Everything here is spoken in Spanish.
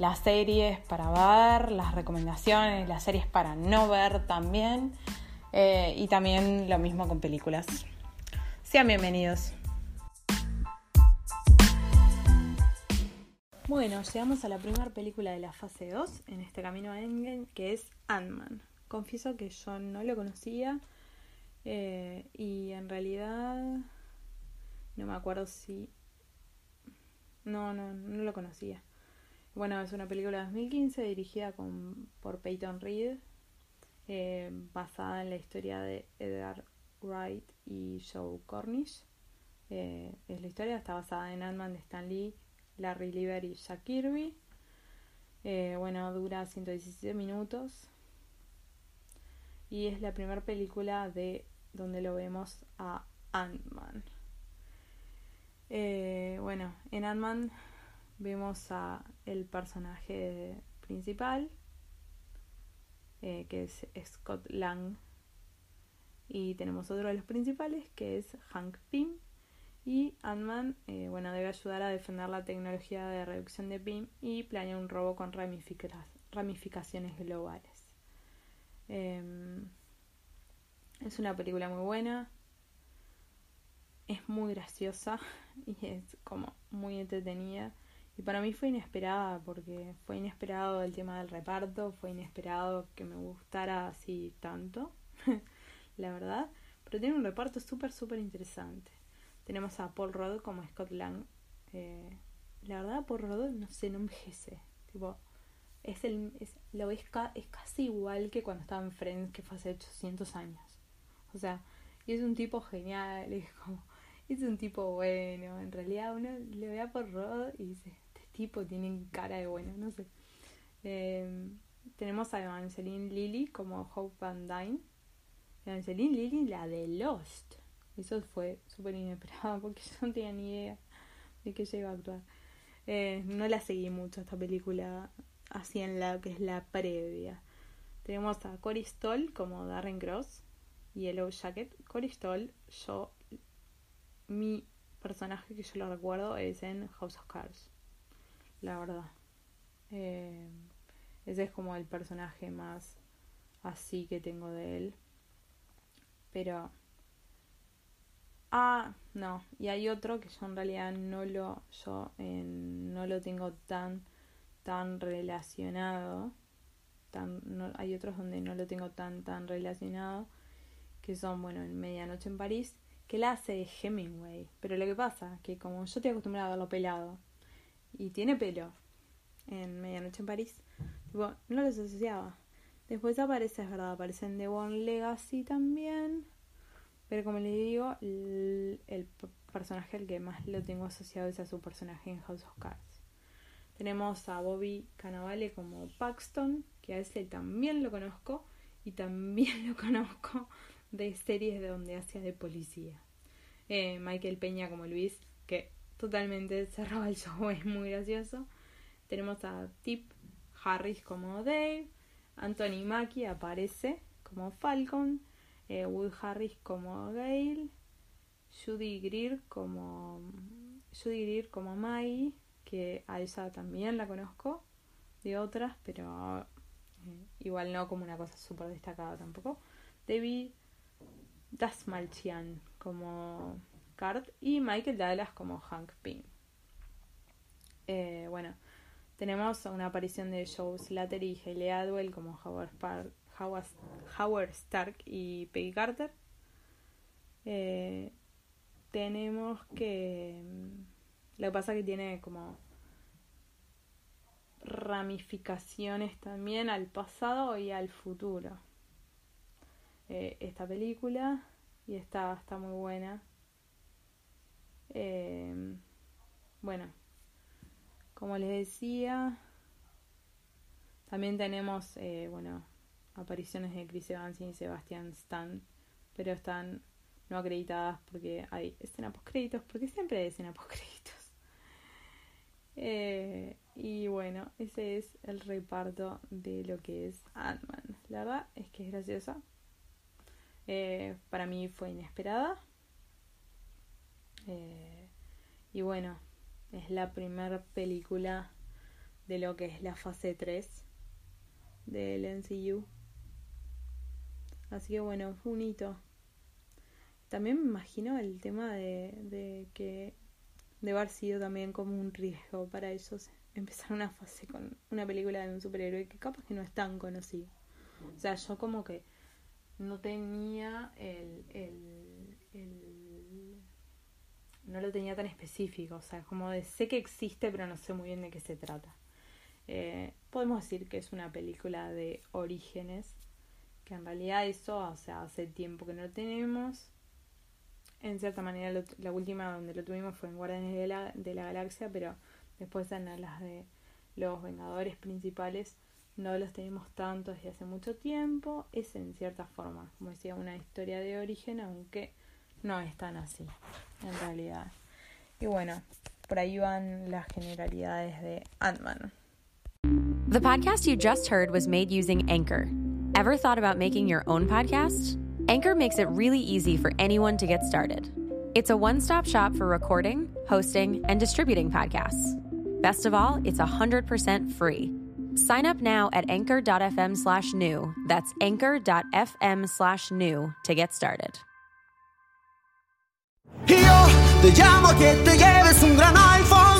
las series para ver, las recomendaciones, las series para no ver también. Eh, y también lo mismo con películas. Sean bienvenidos. Bueno, llegamos a la primera película de la fase 2 en este camino a Endgame, que es Ant-Man. Confieso que yo no lo conocía eh, y en realidad no me acuerdo si... No, no, no lo conocía. Bueno, es una película de 2015 dirigida por Peyton Reed, eh, basada en la historia de Edgar Wright y Joe Cornish. Eh, es la historia, está basada en Ant-Man de Stan Lee, Larry Lieber y Jack Kirby. Eh, bueno, dura 117 minutos. Y es la primera película de donde lo vemos a Ant-Man. bueno, en Ant-Man vemos a el personaje principal, eh, que es Scott Lang, y tenemos otro de los principales, que es Hank Pym, y Ant-Man, eh, bueno, debe ayudar a defender la tecnología de reducción de Pym y planea un robo con ramificaciones globales. Em, es una película muy buena, es muy graciosa y es como muy entretenida. Y para mí fue inesperada, porque fue inesperado el tema del reparto, fue inesperado que me gustara así tanto, la verdad. Pero tiene un reparto súper, súper interesante. Tenemos a Paul Rudd como Scott Lang. Eh, la verdad, Paul Rudd, no sé, no envejece. Tipo, es el, es, lo es, es casi igual que cuando estaba en Friends, que fue hace 800 años. O sea, y es un tipo genial, es como, es un tipo bueno. En realidad uno le ve a Paul Rudd y dice, tipo tienen cara de bueno, no sé. Em, tenemos a Evangeline Lilly como Hope Van Dyne. Evangeline Lilly, la de Lost. Eso fue súper inesperado porque yo no tenía ni idea de que ella iba a actuar. Eh, no la seguí mucho esta película así en la que es la previa. Tenemos a Cory Stoll como Darren Cross, Yellow Jacket. Cory Stoll, yo, mi personaje que yo lo recuerdo es en House of Cards la verdad. Eh, ese es como el personaje más así que tengo de él. Pero... Ah, no. Y hay otro que yo en realidad no lo, yo no lo tengo tan, tan relacionado. Tan, no, hay otros donde no lo tengo tan, tan relacionado. Que son, bueno, en Medianoche en París. Que la hace Hemingway. Pero lo que pasa, que como yo estoy acostumbrado a verlo pelado y tiene pelo en Medianoche en París. no los asociaba. Después aparece, es verdad, aparece en The One Legacy también. Pero como le digo, el, personaje al que más lo tengo asociado es a su personaje en House of Cards. Tenemos a Bobby Cannavale como Paxton, que a ese también lo conozco. Y también lo conozco de series de donde hacía de policía. Eh, Michael Peña como Luis, que totalmente cerrado el show, es muy gracioso. Tenemos a Tip Harris como Dave, Anthony Mackie aparece como Falcon, eh, Wood Harris como Gail, Judy Greer como Judy Greer como Maggie, que a ella también la conozco de otras, pero eh, igual no como una cosa súper destacada tampoco. David Dasmalchian como y Michael Douglas como Hank Pym. Eh, bueno, tenemos una aparición de Joe Slater y Hayley Adwell como Howard, Howard, Stark y Peggy Carter. Eh, tenemos que... Lo que pasa es que tiene como ramificaciones también al pasado y al futuro. Eh, esta película y está, está muy buena. Eh, bueno, como les decía, también tenemos, eh, bueno, apariciones de Chris Evans y Sebastian Stan, pero están no acreditadas porque hay escena post créditos, porque siempre hay escena post créditos. Eh, y bueno, ese es el reparto de lo que es Ant-Man. La verdad es que es graciosa. Eh, para mí fue inesperada. Eh, y bueno, es la primera película de lo que es la fase 3 del NCU. Así que bueno, fue un hito. También me imagino el tema de, de que debe haber sido también como un riesgo para ellos empezar una fase con una película de un superhéroe que capaz que no es tan conocido. O sea, yo como que no tenía el, el, el, no lo tenía tan específico, o sea, como de sé que existe pero no sé muy bien de qué se trata. Eh, podemos decir que es una película de orígenes, que en realidad eso, o sea, hace tiempo que no lo tenemos. En cierta manera, la última donde lo tuvimos fue en Guardianes de la, de la Galaxia, pero después en las de los Vengadores principales no los tenemos tanto desde hace mucho tiempo. Es en cierta forma, como decía, una historia de origen, aunque no es tan así, en realidad. Y bueno, por ahí van las generalidades de Ant-Man. The podcast you just heard was made using Anchor. Ever thought about making your own podcast? Anchor makes it really easy for anyone to get started. It's a one stop shop for recording, hosting, and distributing podcasts. Best of all, it's 100% free. Sign up now at anchor.fm slash new. That's anchor.fm slash new to get started. Yo te llamo que te lleves un gran iPhone.